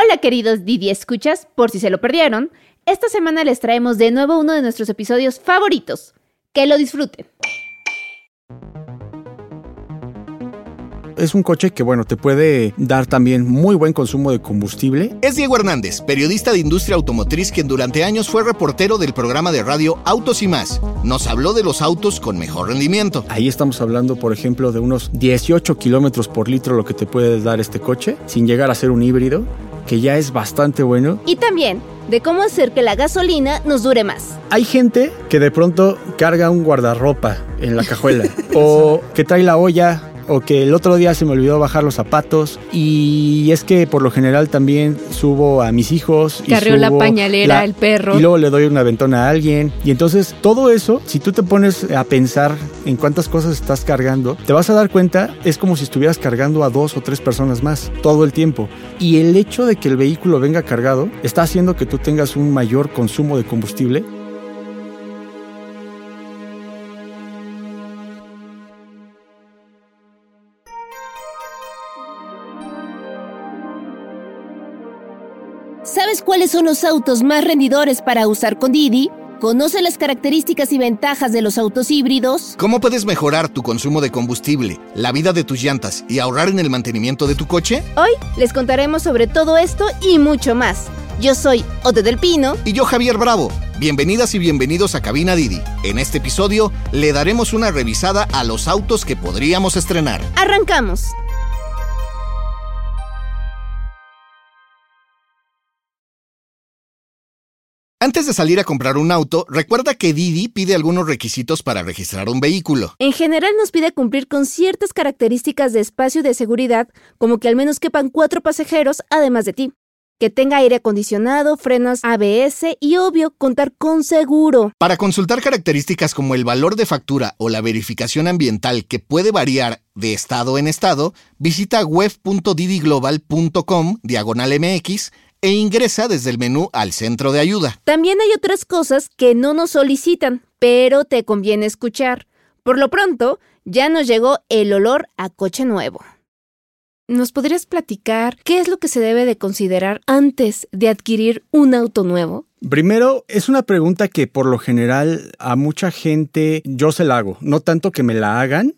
Hola queridos Didi Escuchas, por si se lo perdieron, esta semana les traemos de nuevo uno de nuestros episodios favoritos. Que lo disfruten. es un coche que, bueno, te puede dar también muy buen consumo de combustible. Es Diego Hernández, periodista de industria automotriz quien durante años fue reportero del programa de radio Autos y más. Nos habló de los autos con mejor rendimiento. Ahí estamos hablando, por ejemplo, de unos 18 kilómetros por litro lo que te puede dar este coche, sin llegar a ser un híbrido, que ya es bastante bueno. Y también de cómo hacer que la gasolina nos dure más. Hay gente que de pronto carga un guardarropa en la cajuela o que trae la olla o que el otro día se me olvidó bajar los zapatos y es que por lo general también subo a mis hijos. Carrió la pañalera, el perro. Y luego le doy un aventón a alguien. Y entonces todo eso, si tú te pones a pensar en cuántas cosas estás cargando, te vas a dar cuenta, es como si estuvieras cargando a dos o tres personas más todo el tiempo. Y el hecho de que el vehículo venga cargado está haciendo que tú tengas un mayor consumo de combustible ¿Sabes cuáles son los autos más rendidores para usar con Didi? ¿Conoce las características y ventajas de los autos híbridos? ¿Cómo puedes mejorar tu consumo de combustible, la vida de tus llantas y ahorrar en el mantenimiento de tu coche? Hoy les contaremos sobre todo esto y mucho más. Yo soy Ote del Pino. Y yo Javier Bravo. Bienvenidas y bienvenidos a Cabina Didi. En este episodio le daremos una revisada a los autos que podríamos estrenar. Arrancamos. Antes de salir a comprar un auto, recuerda que Didi pide algunos requisitos para registrar un vehículo. En general nos pide cumplir con ciertas características de espacio y de seguridad, como que al menos quepan cuatro pasajeros además de ti. Que tenga aire acondicionado, frenos ABS y obvio contar con seguro. Para consultar características como el valor de factura o la verificación ambiental que puede variar de estado en estado, visita web.didiglobal.com diagonal MX e ingresa desde el menú al centro de ayuda. También hay otras cosas que no nos solicitan, pero te conviene escuchar. Por lo pronto, ya nos llegó el olor a coche nuevo. ¿Nos podrías platicar qué es lo que se debe de considerar antes de adquirir un auto nuevo? Primero, es una pregunta que por lo general a mucha gente yo se la hago. No tanto que me la hagan,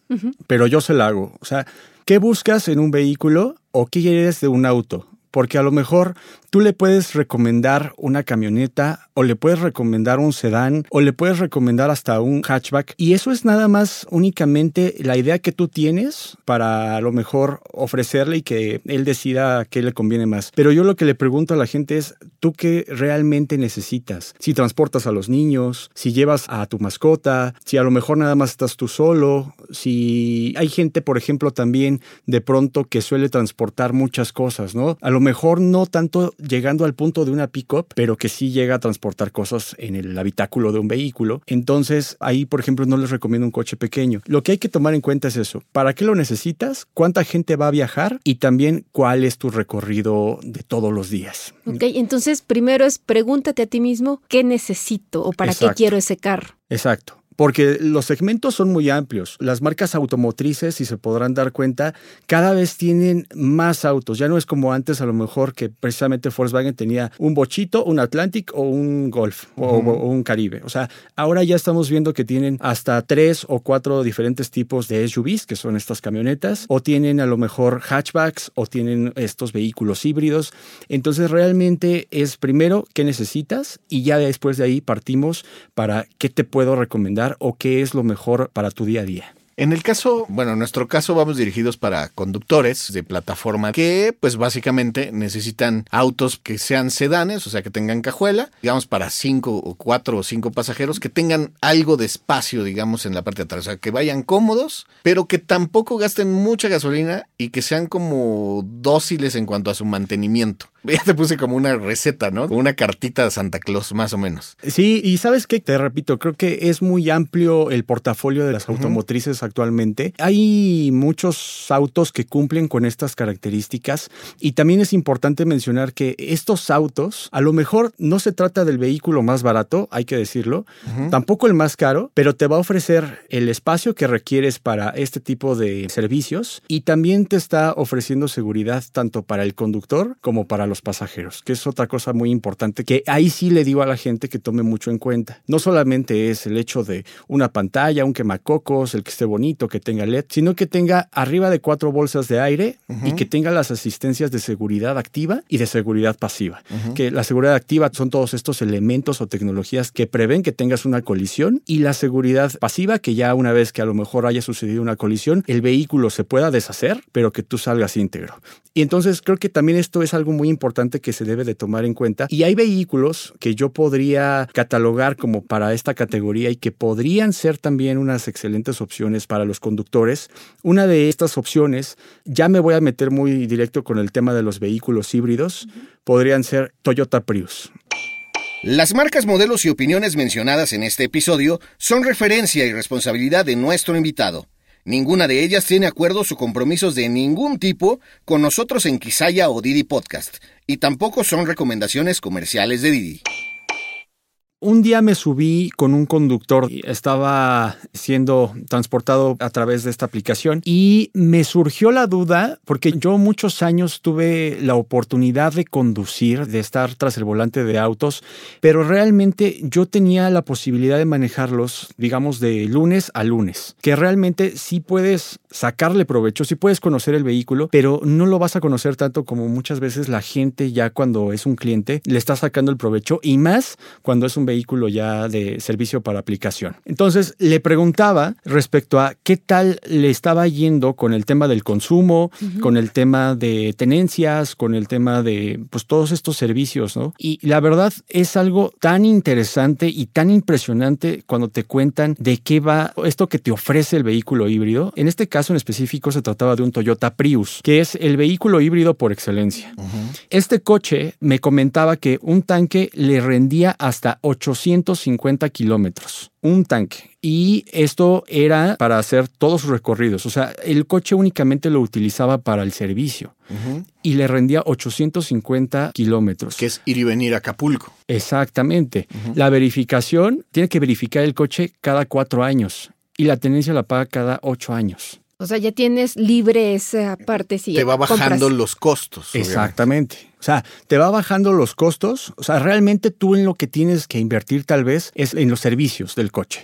pero yo se la hago. O sea, ¿qué buscas en un vehículo o qué quieres de un auto? Porque a lo mejor tú le puedes recomendar una camioneta o le puedes recomendar un sedán o le puedes recomendar hasta un hatchback y eso es nada más únicamente la idea que tú tienes para a lo mejor ofrecerle y que él decida qué le conviene más. Pero yo lo que le pregunto a la gente es, ¿tú qué realmente necesitas? Si transportas a los niños, si llevas a tu mascota, si a lo mejor nada más estás tú solo, si hay gente, por ejemplo, también de pronto que suele transportar muchas cosas, ¿no? A lo mejor no tanto llegando al punto de una pick-up, pero que sí llega a transportar cosas en el habitáculo de un vehículo. Entonces, ahí, por ejemplo, no les recomiendo un coche pequeño. Lo que hay que tomar en cuenta es eso. ¿Para qué lo necesitas? ¿Cuánta gente va a viajar? Y también cuál es tu recorrido de todos los días. Ok, entonces primero es pregúntate a ti mismo qué necesito o para qué quiero ese carro. Exacto porque los segmentos son muy amplios. Las marcas automotrices, si se podrán dar cuenta, cada vez tienen más autos. Ya no es como antes, a lo mejor, que precisamente Volkswagen tenía un bochito, un Atlantic o un Golf o, un Caribe. O sea, ahora ya estamos viendo que tienen hasta tres o cuatro diferentes tipos de SUVs, que son estas camionetas, o tienen a lo mejor hatchbacks o tienen estos vehículos híbridos. Entonces, realmente es primero qué necesitas y ya después de ahí partimos para qué te puedo recomendar o qué es lo mejor para tu día a día? En el caso, bueno, en nuestro caso vamos dirigidos para conductores de plataforma que pues básicamente necesitan autos que sean sedanes, o sea, que tengan cajuela, digamos para cinco o cuatro o cinco pasajeros, que tengan algo de espacio, digamos, en la parte de atrás, o sea, que vayan cómodos, pero que tampoco gasten mucha gasolina y que sean como dóciles en cuanto a su mantenimiento. Ya te puse como una receta, ¿no? Una cartita de Santa Claus, más o menos. Sí, y sabes qué, te repito, creo que es muy amplio el portafolio de las automotrices actualmente. Hay muchos autos que cumplen con estas características y también es importante mencionar que estos autos, a lo mejor no se trata del vehículo más barato, hay que decirlo, tampoco el más caro, pero te va a ofrecer el espacio que requieres para este tipo de servicios y también te está ofreciendo seguridad tanto para el conductor como para los pasajeros, que es otra cosa muy importante que ahí sí le digo a la gente que tome mucho en cuenta. No solamente es el hecho de una pantalla, un quemacocos, el que esté bonito, que tenga LED, sino que tenga arriba de cuatro bolsas de aire y que tenga las asistencias de seguridad activa y de seguridad pasiva. Que la seguridad activa son todos estos elementos o tecnologías que prevén que tengas una colisión y la seguridad pasiva que ya una vez que a lo mejor haya sucedido una colisión, el vehículo se pueda deshacer, pero que tú salgas íntegro. Y entonces creo que también esto es algo muy importante que se debe de tomar en cuenta. Y hay vehículos que yo podría catalogar como para esta categoría y que podrían ser también unas excelentes opciones para los conductores. Una de estas opciones, ya me voy a meter muy directo con el tema de los vehículos híbridos, podrían ser Toyota Prius. Las marcas, modelos y opiniones mencionadas en este episodio son referencia y responsabilidad de nuestro invitado. Ninguna de ellas tiene acuerdos o compromisos de ningún tipo con nosotros en Quisaya o Didi Podcast, y tampoco son recomendaciones comerciales de Didi. Un día me subí con un conductor, estaba siendo transportado a través de esta aplicación y me surgió la duda, porque yo muchos años tuve la oportunidad de conducir, de estar tras el volante de autos, pero realmente yo tenía la posibilidad de manejarlos, digamos, de lunes a lunes, que realmente sí puedes sacarle provecho, sí puedes conocer el vehículo, pero no lo vas a conocer tanto como muchas veces la gente ya cuando es un cliente le está sacando el provecho y más cuando es un vehículo ya de servicio para aplicación. Entonces le preguntaba respecto a qué tal le estaba yendo con el tema del consumo, con el tema de tenencias, con el tema de pues todos estos servicios, ¿no? Y la verdad es algo tan interesante y tan impresionante cuando te cuentan de qué va esto que te ofrece el vehículo híbrido. En este caso en específico se trataba de un Toyota Prius, que es el vehículo híbrido por excelencia. Este coche me comentaba que un tanque le rendía hasta 850 kilómetros. Un tanque. Y esto era para hacer todos sus recorridos. O sea, el coche únicamente lo utilizaba para el servicio. Y le rendía 850 kilómetros. Que es ir y venir a Acapulco. Exactamente. La verificación, tiene que verificar el coche cada cuatro años. Y la tenencia la paga cada ocho años. O sea, ya tienes libre esa parte. Si Te va bajando compras. los costos. obviamente. Exactamente. O sea, te va bajando los costos. O sea, realmente tú en lo que tienes que invertir tal vez es en los servicios del coche.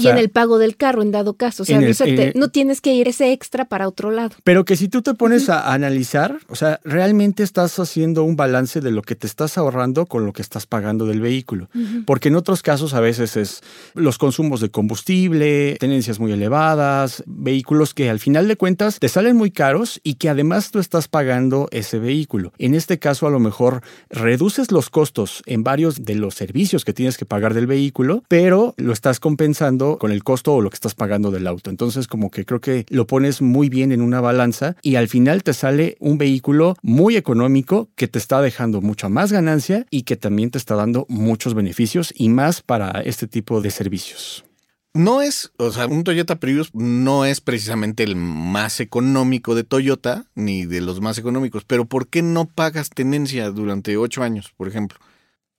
Y O sea, en el pago del carro, en dado caso. O sea, no, se te- el- no tienes que ir ese extra para otro lado. Pero que si tú te pones a analizar, o sea, realmente estás haciendo un balance de lo que te estás ahorrando con lo que estás pagando del vehículo. Porque en otros casos a veces es los consumos de combustible, tenencias muy elevadas, vehículos que al final de cuentas te salen muy caros y que además tú estás pagando ese vehículo. En este caso a lo mejor reduces los costos en varios de los servicios que tienes que pagar del vehículo, pero lo estás compensando con el costo o lo que estás pagando del auto. Entonces como que creo que lo pones muy bien en una balanza y al final te sale un vehículo muy económico que te está dejando mucha más ganancia y que también te está dando muchos beneficios y más para este tipo de servicios. No es, o sea, un Toyota Prius no es precisamente el más económico de Toyota, ni de los más económicos, pero ¿por qué no pagas tenencia durante ocho años, por ejemplo?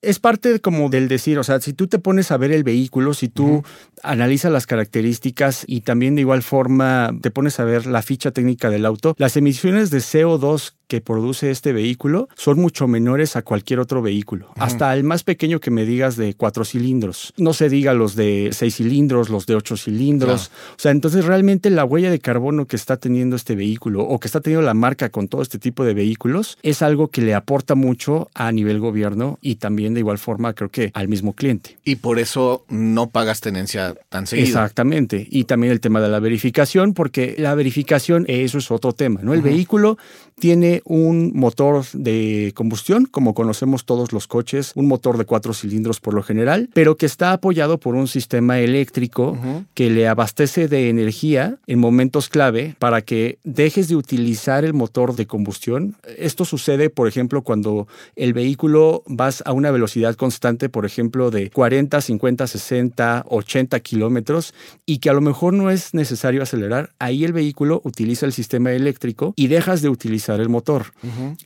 Es parte como del decir, o sea, si tú te pones a ver el vehículo, si tú analizas las características y también de igual forma te pones a ver la ficha técnica del auto, las emisiones de CO2 que produce este vehículo son mucho menores a cualquier otro vehículo. Hasta el más pequeño que me digas de cuatro cilindros. No se diga los de seis cilindros, los de ocho cilindros. O sea, entonces realmente la huella de carbono que está teniendo este vehículo o que está teniendo la marca con todo este tipo de vehículos es algo que le aporta mucho a nivel gobierno y también de igual forma creo que al mismo cliente. Y por eso no pagas tenencia tan seguido. Exactamente. Y también el tema de la verificación, porque la verificación, eso es otro tema, ¿no? El vehículo tiene un motor de combustión, como conocemos todos los coches, un motor de cuatro cilindros por lo general, pero que está apoyado por un sistema eléctrico que le abastece de energía en momentos clave para que dejes de utilizar el motor de combustión. Esto sucede, por ejemplo, cuando el vehículo vas a una velocidad constante, por ejemplo, de 40, 50, 60, 80 kilómetros y que a lo mejor no es necesario acelerar. Ahí el vehículo utiliza el sistema eléctrico y dejas de utilizar el motor.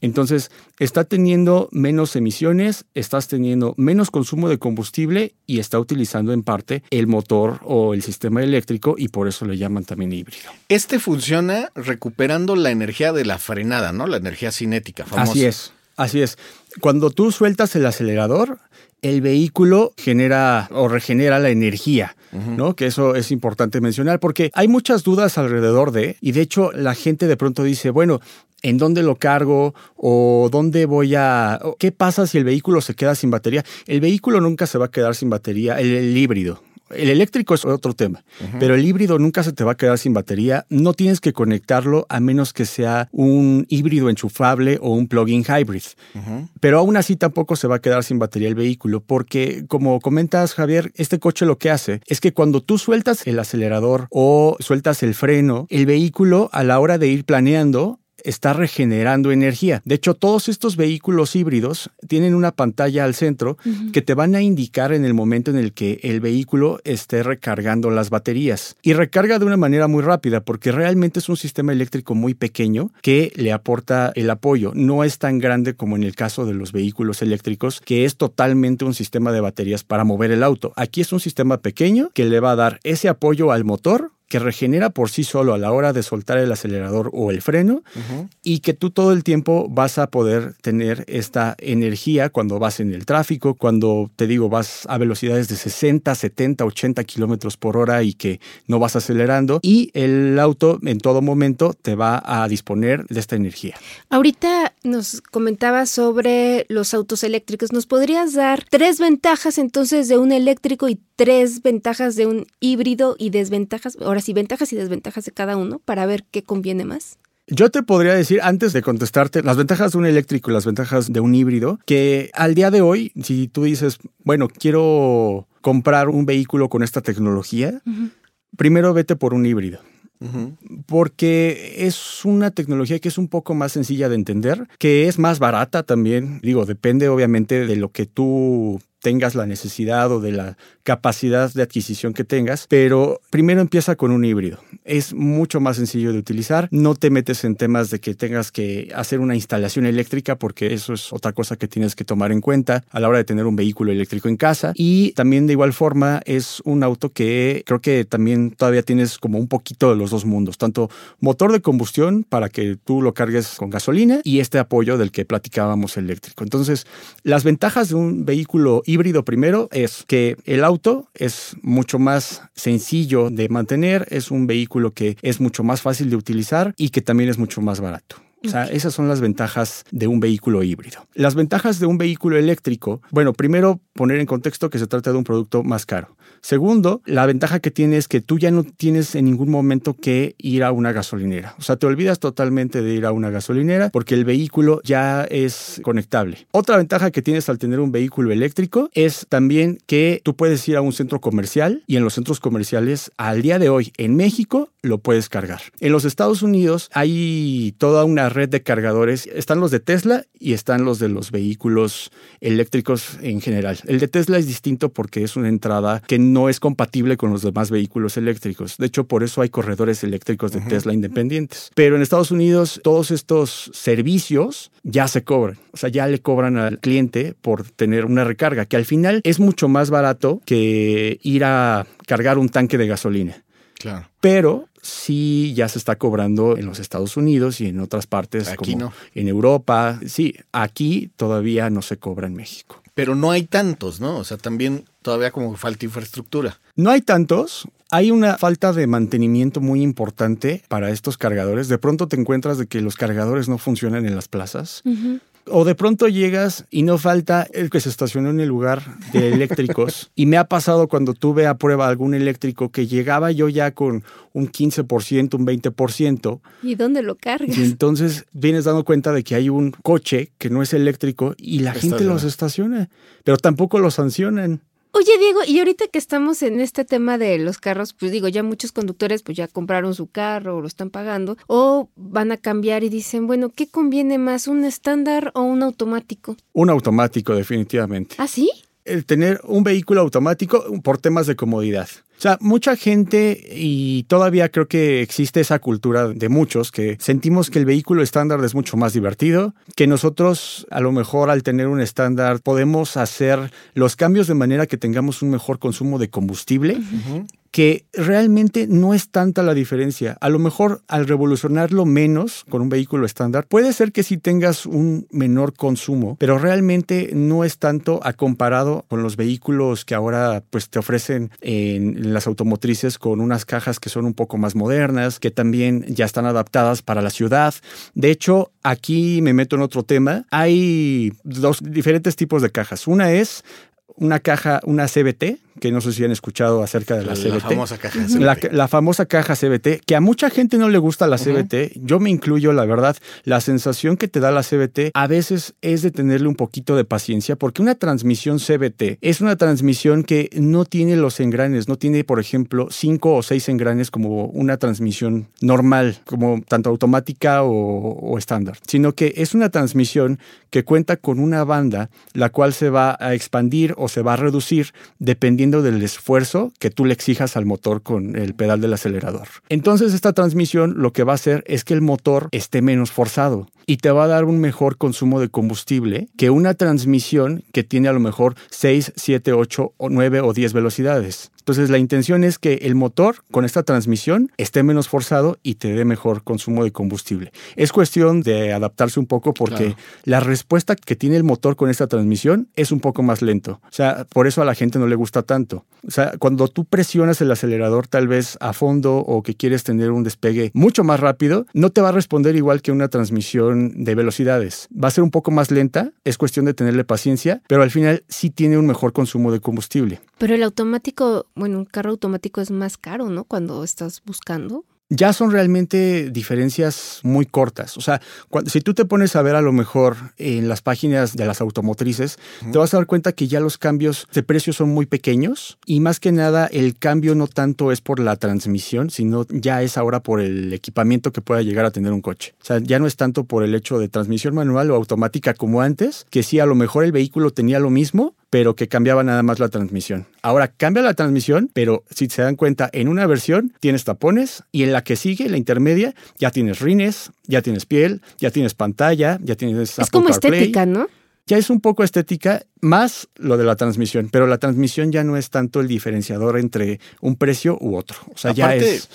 Entonces, está teniendo menos emisiones, estás teniendo menos consumo de combustible y está utilizando en parte el motor o el sistema eléctrico y por eso le llaman también híbrido. Este funciona recuperando la energía de la frenada, ¿no? La energía cinética famosa. Así es. Así es. Cuando tú sueltas el acelerador, el vehículo genera o regenera la energía, ¿no? Que eso es importante mencionar porque hay muchas dudas alrededor de, y de hecho la gente de pronto dice, bueno, ¿en dónde lo cargo? ¿O dónde voy a...? ¿Qué pasa si el vehículo se queda sin batería? El vehículo nunca se va a quedar sin batería, el híbrido, el eléctrico es otro tema, pero el híbrido nunca se te va a quedar sin batería. No tienes que conectarlo a menos que sea un híbrido enchufable o un plug-in hybrid. Pero aún así tampoco se va a quedar sin batería el vehículo porque, como comentas Javier, este coche lo que hace es que cuando tú sueltas el acelerador o sueltas el freno, el vehículo a la hora de ir planeando está regenerando energía. De hecho, todos estos vehículos híbridos tienen una pantalla al centro que te van a indicar en el momento en el que el vehículo esté recargando las baterías. Y recarga de una manera muy rápida porque realmente es un sistema eléctrico muy pequeño que le aporta el apoyo. No es tan grande como en el caso de los vehículos eléctricos, que es totalmente un sistema de baterías para mover el auto. Aquí es un sistema pequeño que le va a dar ese apoyo al motor que regenera por sí solo a la hora de soltar el acelerador o el freno y que tú todo el tiempo vas a poder tener esta energía cuando vas en el tráfico, cuando te digo vas a velocidades de 60, 70, 80 kilómetros por hora y que no vas acelerando y el auto en todo momento te va a disponer de esta energía. Ahorita nos comentabas sobre los autos eléctricos. ¿Nos podrías dar tres ventajas entonces de un eléctrico y tres ventajas de un híbrido y desventajas? Ahora y ventajas y desventajas de cada uno para ver qué conviene más? Yo te podría decir, antes de contestarte, las ventajas de un eléctrico y las ventajas de un híbrido, que al día de hoy, si tú dices, bueno, quiero comprar un vehículo con esta tecnología, primero vete por un híbrido. Porque es una tecnología que es un poco más sencilla de entender, que es más barata también. Digo, depende obviamente de lo que tú tengas la necesidad o de la capacidad de adquisición que tengas, pero primero empieza con un híbrido. Es mucho más sencillo de utilizar, no te metes en temas de que tengas que hacer una instalación eléctrica porque eso es otra cosa que tienes que tomar en cuenta a la hora de tener un vehículo eléctrico en casa y también de igual forma es un auto que creo que también todavía tienes como un poquito de los dos mundos, tanto motor de combustión para que tú lo cargues con gasolina y este apoyo del que platicábamos eléctrico. Entonces, las ventajas de un vehículo híbrido primero es que el auto es mucho más sencillo de mantener, es un vehículo que es mucho más fácil de utilizar y que también es mucho más barato. O sea, esas son las ventajas de un vehículo híbrido. Las ventajas de un vehículo eléctrico, bueno, primero poner en contexto que se trata de un producto más caro. Segundo, la ventaja que tiene es que tú ya no tienes en ningún momento que ir a una gasolinera. O sea, te olvidas totalmente de ir a una gasolinera porque el vehículo ya es conectable. Otra ventaja que tienes al tener un vehículo eléctrico es también que tú puedes ir a un centro comercial y en los centros comerciales al día de hoy en México lo puedes cargar. En los Estados Unidos hay toda una red de cargadores. Están los de Tesla y están los de los vehículos eléctricos en general. El de Tesla es distinto porque es una entrada que no es compatible con los demás vehículos eléctricos. De hecho, por eso hay corredores eléctricos de Tesla independientes. Pero en Estados Unidos todos estos servicios ya se cobran. O sea, ya le cobran al cliente por tener una recarga, que al final es mucho más barato que ir a cargar un tanque de gasolina. Claro. Pero sí ya se está cobrando en los Estados Unidos y en otras partes Aquí como no. en Europa. Sí, aquí todavía no se cobra en México. Pero no hay tantos, ¿no? O sea, también todavía como falta infraestructura. No hay tantos. Hay una falta de mantenimiento muy importante para estos cargadores. De pronto te encuentras de que los cargadores no funcionan en las plazas. O de pronto llegas y no falta el que se estacionó en el lugar de eléctricos. y me ha pasado cuando tuve a prueba algún eléctrico que llegaba yo ya con un 15%, un 20%. ¿Y dónde lo cargas? Y entonces vienes dando cuenta de que hay un coche que no es eléctrico y la gente los estaciona, pero tampoco los sancionan. Oye, Diego, y ahorita que estamos en este tema de los carros, pues digo, ya muchos conductores pues ya compraron su carro o lo están pagando o van a cambiar y dicen, bueno, ¿qué conviene más, un estándar o un automático? Un automático, definitivamente. ¿Ah, sí? El tener un vehículo automático por temas de comodidad. O sea, mucha gente y todavía creo que existe esa cultura de muchos que sentimos que el vehículo estándar es mucho más divertido, que nosotros a lo mejor al tener un estándar podemos hacer los cambios de manera que tengamos un mejor consumo de combustible. Que realmente no es tanta la diferencia. A lo mejor al revolucionarlo menos con un vehículo estándar, puede ser que sí tengas un menor consumo, pero realmente no es tanto a comparado con los vehículos que ahora pues te ofrecen en las automotrices con unas cajas que son un poco más modernas, que también ya están adaptadas para la ciudad. De hecho, aquí me meto en otro tema. Hay dos diferentes tipos de cajas. Una es una caja, una CBT, que no sé si han escuchado acerca de la, CBT. La famosa caja CBT. La, famosa caja CBT, que a mucha gente no le gusta la CBT, yo me incluyo, la verdad, la sensación que te da la CBT a veces es de tenerle un poquito de paciencia, porque una transmisión CBT es una transmisión que no tiene los engranes, no tiene, por ejemplo, cinco o seis engranes como una transmisión normal, como tanto automática o estándar, sino que es una transmisión que cuenta con una banda, la cual se va a expandir o se va a reducir dependiendo del esfuerzo que tú le exijas al motor con el pedal del acelerador. Entonces esta transmisión lo que va a hacer es que el motor esté menos forzado y te va a dar un mejor consumo de combustible que una transmisión que tiene a lo mejor 6, 7, 8 o 9 o 10 velocidades. Entonces la intención es que el motor con esta transmisión esté menos forzado y te dé mejor consumo de combustible. Es cuestión de adaptarse un poco porque la respuesta que tiene el motor con esta transmisión es un poco más lento. O sea, por eso a la gente no le gusta tanto. O sea, cuando tú presionas el acelerador tal vez a fondo o que quieres tener un despegue mucho más rápido, no te va a responder igual que una transmisión de velocidades. Va a ser un poco más lenta, es cuestión de tenerle paciencia, pero al final sí tiene un mejor consumo de combustible. Pero el automático, bueno, un carro automático es más caro, ¿no? Cuando estás buscando ya son realmente diferencias muy cortas. O sea, si tú te pones a ver a lo mejor en las páginas de las automotrices, te vas a dar cuenta que ya los cambios de precio son muy pequeños y más que nada el cambio no tanto es por la transmisión, sino ya es ahora por el equipamiento que pueda llegar a tener un coche. O sea, ya no es tanto por el hecho de transmisión manual o automática como antes, que sí a lo mejor el vehículo tenía lo mismo, pero que cambiaba nada más la transmisión. Ahora cambia la transmisión, pero si se dan cuenta, en una versión tienes tapones y en la que sigue, la intermedia, ya tienes rines, ya tienes piel, ya tienes pantalla, ya tienes... Es como estética, ¿no? Ya es un poco estética, más lo de la transmisión, pero la transmisión ya no es tanto el diferenciador entre un precio u otro. O sea, ya es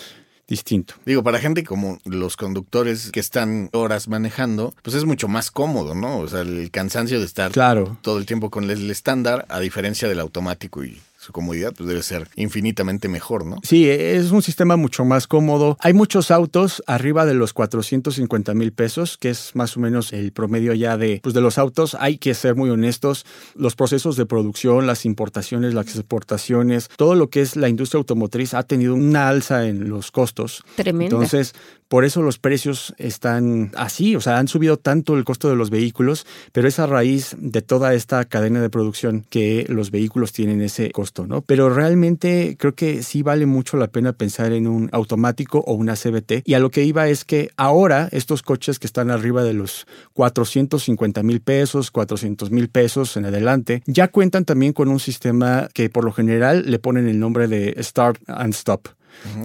distinto. Digo, para gente como los conductores que están horas manejando, pues es mucho más cómodo, ¿no? O sea, el cansancio de estar claro. todo el tiempo con el estándar, a diferencia del automático y su comodidad pues debe ser infinitamente mejor, ¿no? Sí, es un sistema mucho más cómodo. Hay muchos autos arriba de los 450 mil pesos, que es más o menos el promedio ya de, pues de los autos. Hay que ser muy honestos. Los procesos de producción, las importaciones, las exportaciones, todo lo que es la industria automotriz ha tenido una alza en los costos. Tremendo. Entonces, por eso los precios están así, o sea, han subido tanto el costo de los vehículos, pero es a raíz de toda esta cadena de producción que los vehículos tienen ese costo, Pero realmente creo que sí vale mucho la pena pensar en un automático o una CBT. Y a lo que iba es que ahora estos coches que están arriba de los 450 mil pesos, 400 mil pesos en adelante, ya cuentan también con un sistema que por lo general le ponen el nombre de Start and Stop.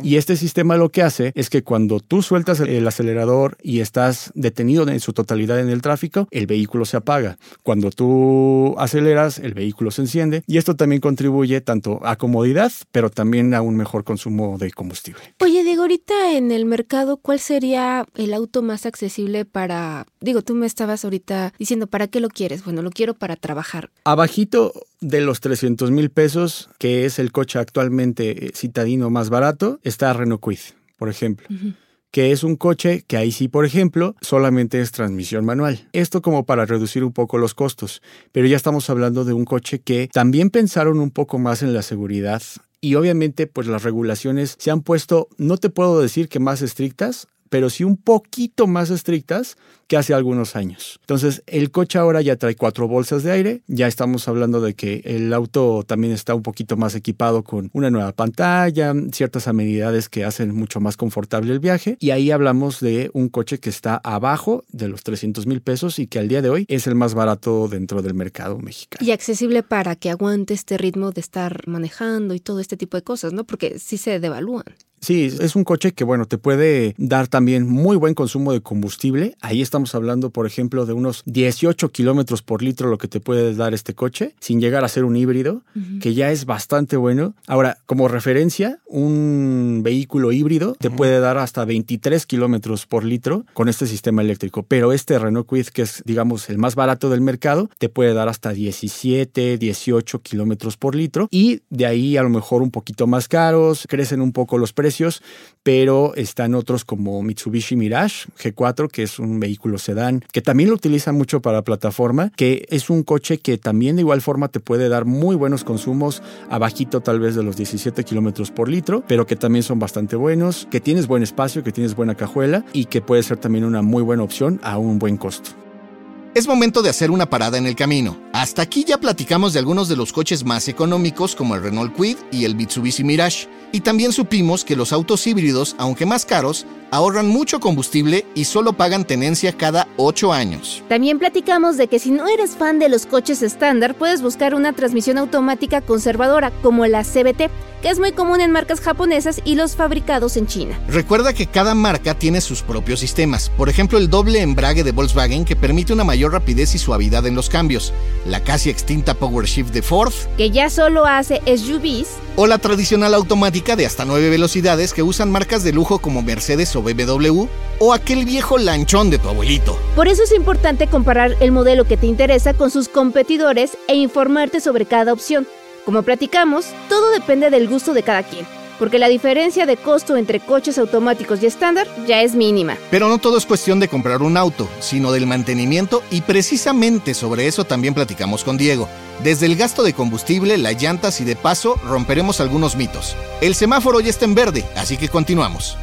Y este sistema lo que hace es que cuando tú sueltas el acelerador y estás detenido en su totalidad en el tráfico, el vehículo se apaga. Cuando tú aceleras, el vehículo se enciende y esto también contribuye tanto a comodidad, pero también a un mejor consumo de combustible. Oye, digo, ahorita en el mercado, ¿cuál sería el auto más accesible para, digo, tú me estabas ahorita diciendo, ¿para qué lo quieres? Bueno, lo quiero para trabajar. Abajito de los 300 mil pesos, que es el coche actualmente citadino más barato, está Renault Kwid, por ejemplo. que es un coche que ahí sí, por ejemplo, solamente es transmisión manual. Esto como para reducir un poco los costos, pero ya estamos hablando de un coche que también pensaron un poco más en la seguridad y obviamente pues las regulaciones se han puesto, no te puedo decir que más estrictas, pero sí un poquito más estrictas que hace algunos años. Entonces, el coche ahora ya trae cuatro bolsas de aire, ya estamos hablando de que el auto también está un poquito más equipado con una nueva pantalla, ciertas amenidades que hacen mucho más confortable el viaje, y ahí hablamos de un coche que está abajo de los 300 mil pesos y que al día de hoy es el más barato dentro del mercado mexicano. Y accesible para que aguante este ritmo de estar manejando y todo este tipo de cosas, ¿no? Porque sí se devalúan. Sí, es un coche que, bueno, te puede dar también muy buen consumo de combustible. Ahí estamos hablando, por ejemplo, de unos 18 kilómetros por litro lo que te puede dar este coche, sin llegar a ser un híbrido, que ya es bastante bueno. Ahora, como referencia, un vehículo híbrido te puede dar hasta 23 kilómetros por litro con este sistema eléctrico, pero este Renault Kwid, que es, digamos, el más barato del mercado, te puede dar hasta 17, 18 kilómetros por litro y de ahí a lo mejor un poquito más caros, crecen un poco los precios pero están otros como Mitsubishi Mirage G4, que es un vehículo sedán, que también lo utilizan mucho para plataforma, que es un coche que también de igual forma te puede dar muy buenos consumos, abajito tal vez de los 17 kilómetros por litro, pero que también son bastante buenos, que tienes buen espacio, que tienes buena cajuela y que puede ser también una muy buena opción a un buen costo. Es momento de hacer una parada en el camino. Hasta aquí ya platicamos de algunos de los coches más económicos como el Renault Kwid y el Mitsubishi Mirage, y también supimos que los autos híbridos, aunque más caros, ahorran mucho combustible y solo pagan tenencia cada 8 años. También platicamos de que si no eres fan de los coches estándar, puedes buscar una transmisión automática conservadora como la CBT, que es muy común en marcas japonesas y los fabricados en China. Recuerda que cada marca tiene sus propios sistemas, por ejemplo el doble embrague de Volkswagen que permite una mayor rapidez y suavidad en los cambios, la casi extinta Power Shift de Ford, que ya solo hace SUVs, o la tradicional automática de hasta 9 velocidades que usan marcas de lujo como Mercedes o BMW, o aquel viejo lanchón de tu abuelito. Por eso es importante comparar el modelo que te interesa con sus competidores e informarte sobre cada opción. Como platicamos, todo depende del gusto de cada quien porque la diferencia de costo entre coches automáticos y estándar ya es mínima. Pero no todo es cuestión de comprar un auto, sino del mantenimiento y precisamente sobre eso también platicamos con Diego. Desde el gasto de combustible, las llantas y de paso romperemos algunos mitos. El semáforo ya está en verde, así que continuamos.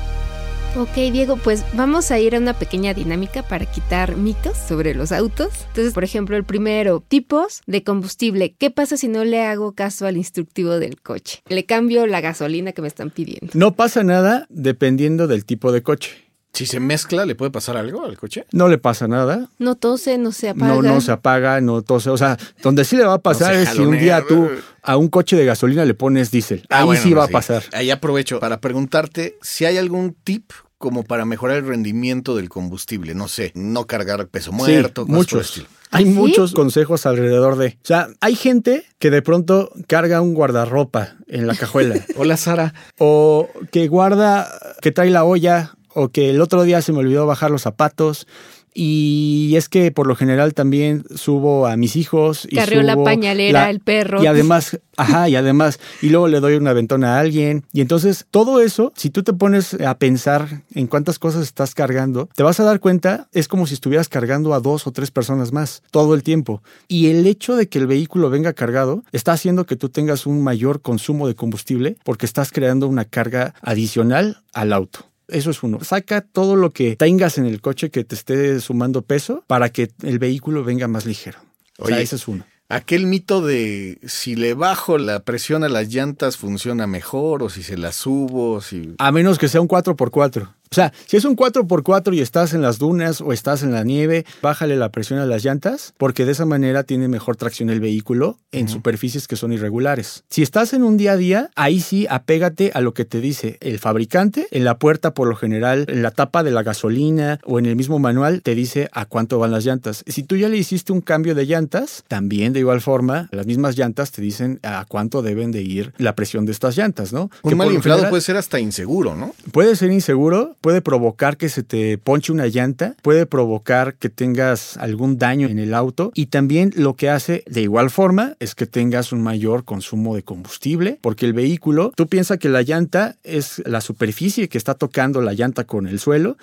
Ok, Diego, pues vamos a ir a una pequeña dinámica para quitar mitos sobre los autos. Entonces, por ejemplo, el primero, tipos de combustible. ¿Qué pasa si no le hago caso al instructivo del coche? Le cambio la gasolina que me están pidiendo. No pasa nada dependiendo del tipo de coche. Si se mezcla, ¿le puede pasar algo al coche? No le pasa nada. No tose, no se apaga. No, no se apaga, no tose. O sea, donde sí le va a pasar es si un día tú a un coche de gasolina le pones diésel. Ah, Ahí sí va a pasar. Ahí aprovecho para preguntarte si hay algún tip como para mejorar el rendimiento del combustible. No sé, no cargar peso muerto. Sí, muchos. Hay muchos consejos alrededor de. O sea, hay gente que de pronto carga un guardarropa en la cajuela. Hola, Sara. O que guarda, que trae la olla o que el otro día se me olvidó bajar los zapatos. Y es que por lo general también subo a mis hijos. Y Carrió la pañalera, el perro. Y además, ajá, y además, y luego le doy una ventona a alguien. Y entonces, todo eso, si tú te pones a pensar en cuántas cosas estás cargando, te vas a dar cuenta, es como si estuvieras cargando a dos o tres personas más todo el tiempo. Y el hecho de que el vehículo venga cargado está haciendo que tú tengas un mayor consumo de combustible porque estás creando una carga adicional al auto. Eso es uno. Saca todo lo que tengas en el coche que te esté sumando peso para que el vehículo venga más ligero. O sea, ese es uno. Aquel mito de si le bajo la presión a las llantas funciona mejor o si se las subo, si... A menos que sea un 4x4. O sea, si es un 4x4 y estás en las dunas o estás en la nieve, bájale la presión a las llantas, porque de esa manera tiene mejor tracción el vehículo en superficies que son irregulares. Si estás en un día a día, ahí sí apégate a lo que te dice el fabricante. En la puerta, por lo general, en la tapa de la gasolina o en el mismo manual, te dice a cuánto van las llantas. Si tú ya le hiciste un cambio de llantas, también de igual forma, las mismas llantas te dicen a cuánto deben de ir la presión de estas llantas, ¿no? Un mal inflado puede ser hasta inseguro, ¿no? Puede ser inseguro, puede provocar que se te ponche una llanta, puede provocar que tengas algún daño en el auto y también lo que hace de igual forma es que tengas un mayor consumo de combustible, porque el vehículo, tú piensas que la llanta es la superficie que está tocando la llanta con el suelo,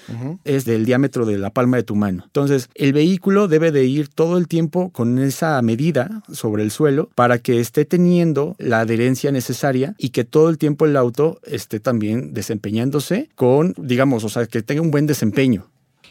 es del diámetro de la palma de tu mano. Entonces, el vehículo debe de ir todo el tiempo con esa medida sobre el suelo para que esté teniendo la adherencia necesaria y que todo el tiempo el auto esté también desempeñándose con, digamos, o sea, que tenga un buen desempeño.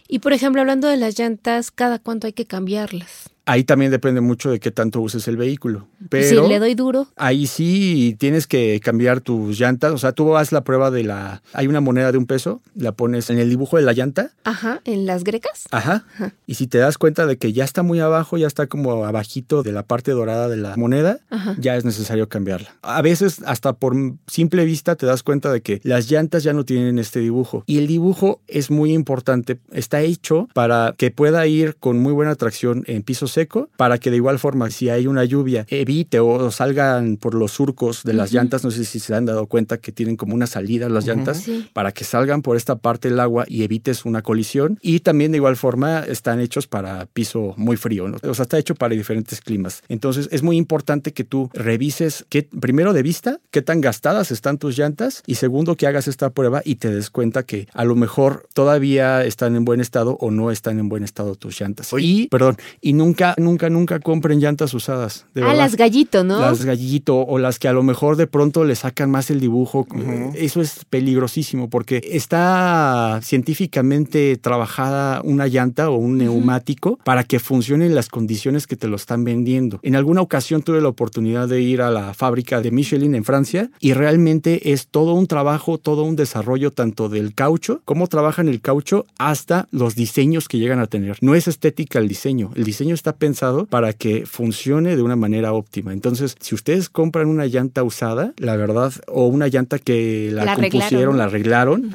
Y por ejemplo, hablando de las llantas, ¿cada cuánto hay que cambiarlas? Ahí también depende mucho de qué tanto uses el vehículo. Pero si le doy duro. Ahí sí tienes que cambiar tus llantas. O sea, tú haz la prueba de la. Hay una moneda de un peso, la pones en el dibujo de la llanta. Ajá, en las grecas. Ajá. Y si te das cuenta de que ya está muy abajo, ya está como abajito de la parte dorada de la moneda, ya es necesario cambiarla. A veces, hasta por simple vista, te das cuenta de que las llantas ya no tienen este dibujo. Y el dibujo es muy importante. Está hecho para que pueda ir con muy buena tracción en piso seco, para que de igual forma, si hay una lluvia, evite o salgan por los surcos de las llantas. No sé si se han dado cuenta que tienen como una salida las llantas, para que salgan por esta parte del agua y evites una colisión. Y también de igual forma están hechos para piso muy frío, ¿no? o sea, está hecho para diferentes climas. Entonces es muy importante que tú revises, que, primero de vista, qué tan gastadas están tus llantas y segundo que hagas esta prueba y te des cuenta que a lo mejor todavía están en buen estado o no están en buen estado tus llantas. Y, perdón, y nunca, nunca, nunca compren llantas usadas. De ah, las gallito, ¿no? Las gallito o las que a lo mejor de pronto le sacan más el dibujo. Eso es peligrosísimo porque está científicamente trabajada una llanta o un neumático para que funcione en las condiciones que te lo están vendiendo. En alguna ocasión tuve la oportunidad de ir a la fábrica de Michelin en Francia y realmente es todo un trabajo, todo un desarrollo tanto del caucho, cómo trabajan el caucho, hasta los diseños que llegan a tener. No es estética el diseño, el diseño está pensado para que funcione de una manera óptima. Entonces, si ustedes compran una llanta usada, la verdad, o una llanta que la, compusieron, la arreglaron,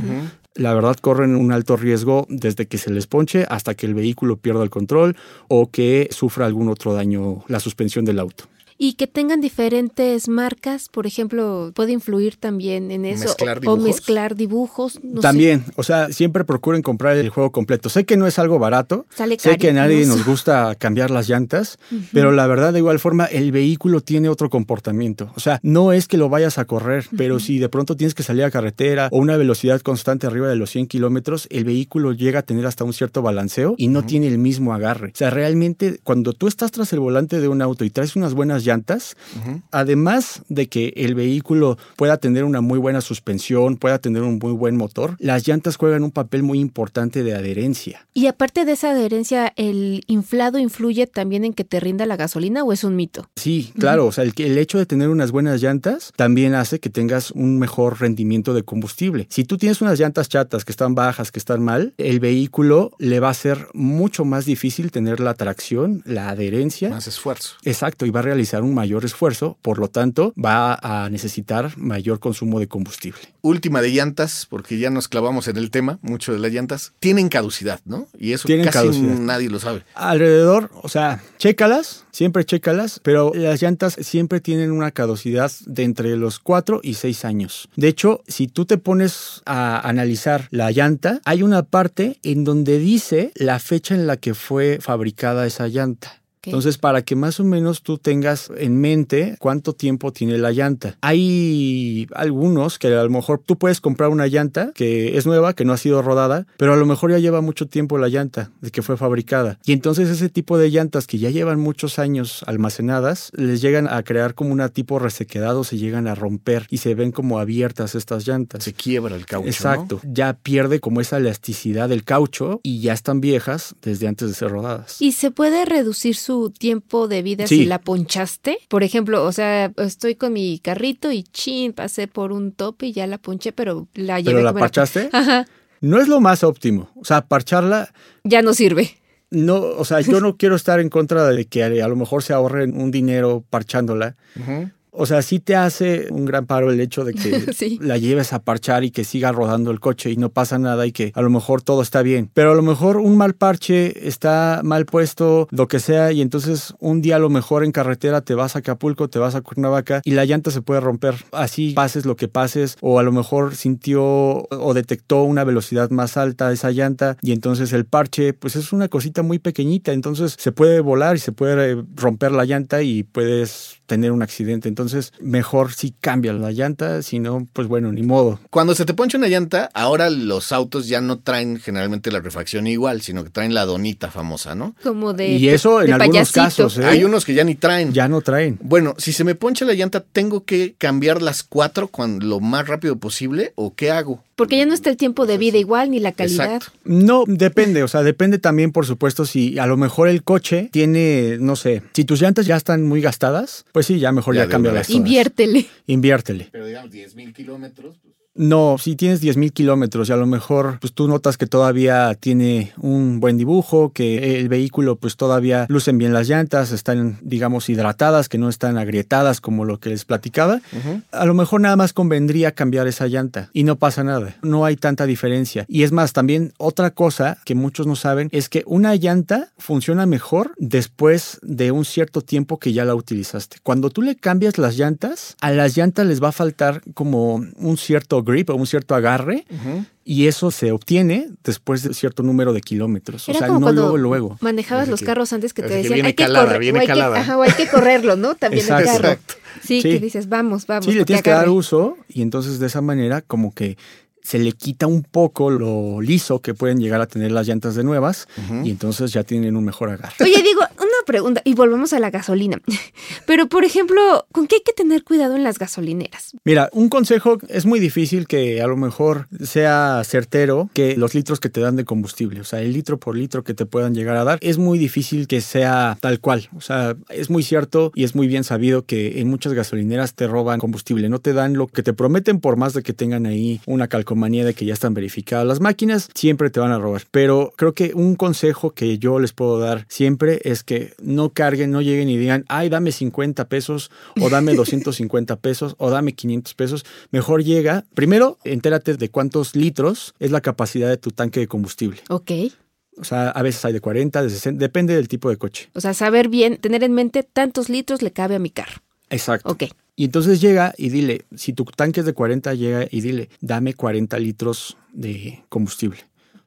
la verdad corren un alto riesgo desde que se les ponche hasta que el vehículo pierda el control o que sufra algún otro daño la suspensión del auto. Y que tengan diferentes marcas, por ejemplo, puede influir también en eso. o, mezclar dibujos. también, o sea, siempre procuren comprar el juego completo. Sé que no es algo barato. sé que a nadie nos gusta cambiar las llantas, pero la verdad, de igual forma, el vehículo tiene otro comportamiento. O sea, no es que lo vayas a correr, pero si de pronto tienes que salir a carretera o una velocidad constante arriba de los 100 kilómetros, el vehículo llega a tener hasta un cierto balanceo y no tiene el mismo agarre. O sea, realmente, cuando tú estás tras el volante de un auto y traes unas buenas llantas, llantas, además de que el vehículo pueda tener una muy buena suspensión, pueda tener un muy buen motor, las llantas juegan un papel muy importante de adherencia. Y aparte de esa adherencia, ¿el inflado influye también en que te rinda la gasolina o es un mito? Sí, claro, o sea, el, el hecho de tener unas buenas llantas también hace que tengas un mejor rendimiento de combustible. Si tú tienes unas llantas chatas que están bajas, que están mal, el vehículo le va a ser mucho más difícil tener la tracción, la adherencia. Más esfuerzo. Exacto, y va a realizar un mayor esfuerzo, por lo tanto va a necesitar mayor consumo de combustible. Última de llantas, porque ya nos clavamos en el tema, mucho de las llantas, tienen caducidad, ¿no? Y eso casi nadie lo sabe. Alrededor, o sea, chécalas, siempre chécalas, pero las llantas siempre tienen una caducidad de entre los 4 y 6 años. De hecho, si tú te pones a analizar la llanta, hay una parte en donde dice la fecha en la que fue fabricada esa llanta. Entonces, para que más o menos tú tengas en mente cuánto tiempo tiene la llanta. Hay algunos que a lo mejor tú puedes comprar una llanta que es nueva, que no ha sido rodada, pero a lo mejor ya lleva mucho tiempo la llanta de que fue fabricada. Y entonces ese tipo de llantas que ya llevan muchos años almacenadas, les llegan a crear como una tipo resequedad o se llegan a romper y se ven como abiertas estas llantas. Se quiebra el caucho. Exacto. Ya pierde como esa elasticidad del caucho y ya están viejas desde antes de ser rodadas. Y se puede reducir su tiempo de vida si la ponchaste? Por ejemplo, o sea, estoy con mi carrito y chin, pasé por un tope y ya la ponché, pero la llevé. ¿Pero la parchaste? Ajá. No es lo más óptimo. O sea, parcharla. Ya no sirve. No, o sea, yo no quiero estar en contra de que a, lo mejor se ahorren un dinero parchándola. O sea, sí te hace un gran paro el hecho de que la lleves a parchar y que siga rodando el coche y no pasa nada y que a lo mejor todo está bien. Pero a lo mejor un mal parche está mal puesto, lo que sea, y entonces un día a lo mejor en carretera te vas a Acapulco, te vas a Cuernavaca y la llanta se puede romper. Así pases lo que pases, o a lo mejor sintió o detectó una velocidad más alta esa llanta y entonces el parche, pues es una cosita muy pequeñita, entonces se puede volar y se puede romper la llanta y puedes tener un accidente. Entonces, mejor si cambia la llanta, si no, pues bueno, ni modo. Cuando se te poncha una llanta, ahora los autos ya no traen generalmente la refacción igual, sino que traen la donita famosa, ¿no? Como de. Y eso en algunos casos. ¿eh? Hay unos que ya ni traen. Ya no traen. Bueno, si se me poncha la llanta, ¿tengo que cambiar las cuatro cuando, lo más rápido posible o qué hago? Porque ya no está el tiempo de vida igual ni la calidad. Exacto. No, depende, o sea, depende también, por supuesto, si a lo mejor el coche tiene, no sé, si tus llantas ya están muy gastadas, pues sí, ya mejor Ya ya, cambia las. Inviértele. Inviértele. Pero digamos 10 mil kilómetros. pues, No, si tienes 10.000 kilómetros y a lo mejor pues tú notas que todavía tiene un buen dibujo, que el vehículo pues todavía lucen bien las llantas, están digamos hidratadas, que no están agrietadas como lo que les platicaba, a lo mejor nada más convendría cambiar esa llanta y no pasa nada, no hay tanta diferencia. Y es más, también otra cosa que muchos no saben es que una llanta funciona mejor después de un cierto tiempo que ya la utilizaste. Cuando tú le cambias las llantas, a las llantas les va a faltar como un cierto grip o un cierto agarre y eso se obtiene después de cierto número de kilómetros. O sea, como no luego, luego. manejabas Así los que- carros antes que te así que decían viene hay que correr, viene o hay que- calada". ajá, o hay que correrlo, ¿no? También el Exacto. carro. Exacto. Sí, Sí. que dices, vamos, vamos. Sí, le tienes que dar uso y entonces de esa manera como que se le quita un poco lo liso que pueden llegar a tener las llantas de nuevas y entonces ya tienen un mejor agarre. Oye, digo, pregunta, y volvemos a la gasolina. Pero, por ejemplo, ¿con qué hay que tener cuidado en las gasolineras? Mira, un consejo es muy difícil que a lo mejor sea certero que los litros que te dan de combustible, o sea, el litro por litro que te puedan llegar a dar, es muy difícil que sea tal cual. O sea, es muy cierto y es muy bien sabido que en muchas gasolineras te roban combustible, no te dan lo que te prometen por más de que tengan ahí una calcomanía de que ya están verificadas las máquinas, siempre te van a robar. Pero creo que un consejo que yo les puedo dar siempre es que no carguen, no lleguen y digan, ay, dame 50 pesos o dame 250 pesos o dame 500 pesos. Mejor llega, primero, entérate de cuántos litros es la capacidad de tu tanque de combustible. Ok. O sea, a veces hay de 40, de 60, depende del tipo de coche. O sea, saber bien, tener en mente tantos litros le cabe a mi carro. Exacto. Ok. Y entonces llega y dile, si tu tanque es de 40, llega y dile, dame 40 litros de combustible.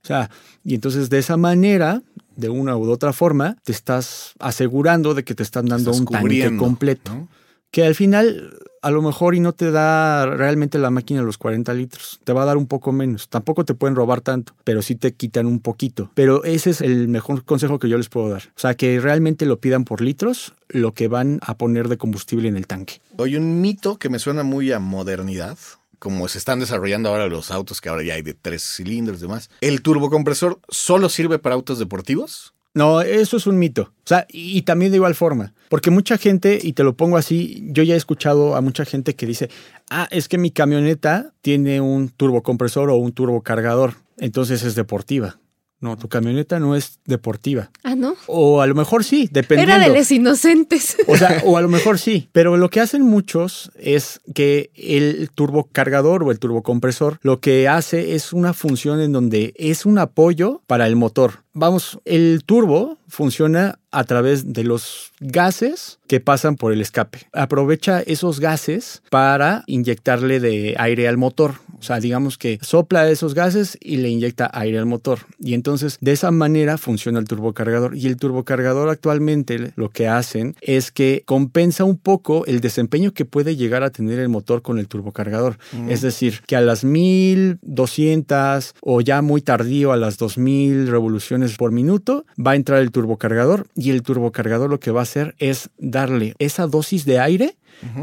O sea, y entonces de esa manera, de una u otra forma, te estás asegurando de que te están dando un tanque completo. ¿no? Que al final, a lo mejor y no te da realmente la máquina los 40 litros. Te va a dar un poco menos. Tampoco te pueden robar tanto, pero sí te quitan un poquito. Pero ese es el mejor consejo que yo les puedo dar. O sea, que realmente lo pidan por litros lo que van a poner de combustible en el tanque. Hay un mito que me suena muy a modernidad, como se están desarrollando ahora los autos que ahora ya hay de tres cilindros y demás. ¿El turbocompresor solo sirve para autos deportivos? No, eso es un mito. O sea, y, también de igual forma. Porque mucha gente, y te lo pongo así, yo ya he escuchado a mucha gente que dice, ah, es que mi camioneta tiene un turbocompresor o un turbocargador, entonces es deportiva. No, tu camioneta no es deportiva. Ah, ¿no? O a lo mejor sí, dependiendo. Era de los inocentes. O sea, o a lo mejor sí, pero lo que hacen muchos es que el turbocargador o el turbocompresor lo que hace es una función en donde es un apoyo para el motor. Vamos, el turbo funciona a través de los gases que pasan por el escape. Aprovecha esos gases para inyectarle de aire al motor. O sea, digamos que sopla esos gases y le inyecta aire al motor. Y entonces de esa manera funciona el turbocargador. Y el turbocargador actualmente lo que hacen es que compensa un poco el desempeño que puede llegar a tener el motor con el turbocargador. Es decir, que a las 1200 o ya muy tardío a las 2000 revoluciones por minuto va a entrar el turbocargador y el turbocargador lo que va a hacer es darle esa dosis de aire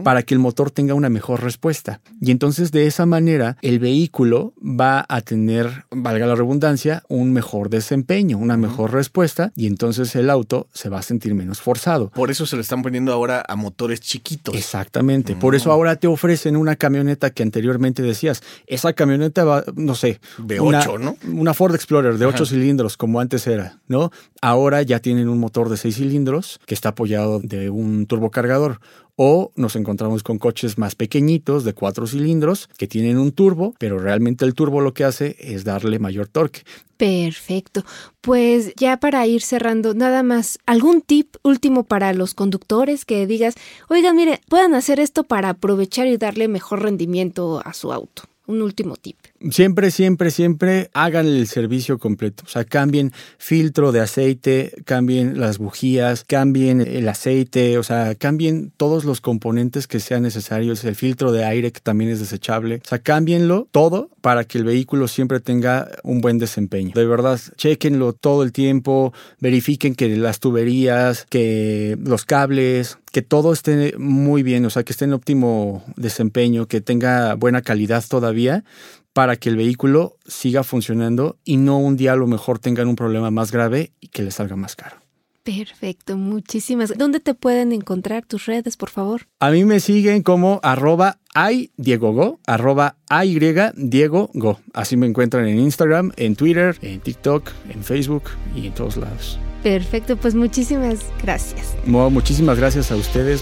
para que el motor tenga una mejor respuesta. Y entonces de esa manera el vehículo va a tener, valga la redundancia, un mejor desempeño, una mejor respuesta y entonces el auto se va a sentir menos forzado. Por eso se le están poniendo ahora a motores chiquitos. Exactamente. Por eso ahora te ofrecen una camioneta que anteriormente decías, esa camioneta va, no sé, De una- ocho, ¿no? Una Ford Explorer de ocho Ajá. cilindros, como antes era, ¿no? Ahora ya tienen un motor de seis cilindros que está apoyado de un turbocargador. O nos encontramos con coches más pequeñitos de cuatro cilindros que tienen un turbo, pero realmente el turbo lo que hace es darle mayor torque. Perfecto. Pues ya para ir cerrando, nada más, ¿algún tip último para los conductores que digas, oigan, mire, puedan hacer esto para aprovechar y darle mejor rendimiento a su auto? Un último tip. Siempre, siempre, siempre hagan el servicio completo. O sea, cambien filtro de aceite, cambien las bujías, cambien el aceite, o sea, cambien todos los componentes que sean necesarios, el filtro de aire que también es desechable. O sea, cámbienlo todo para que el vehículo siempre tenga un buen desempeño. De verdad, chequenlo todo el tiempo, verifiquen que las tuberías, que los cables, que todo esté muy bien, o sea, que esté en óptimo desempeño, que tenga buena calidad todavía para que el vehículo siga funcionando y no un día a lo mejor tengan un problema más grave y que les salga más caro. Perfecto, muchísimas. ¿Dónde te pueden encontrar tus redes, por favor? A mí me siguen como arroba ay Diego Go, arroba ay Diego Go. Así me encuentran en Instagram, en Twitter, en TikTok, en Facebook y en todos lados. Perfecto, pues muchísimas gracias. muchísimas gracias a ustedes.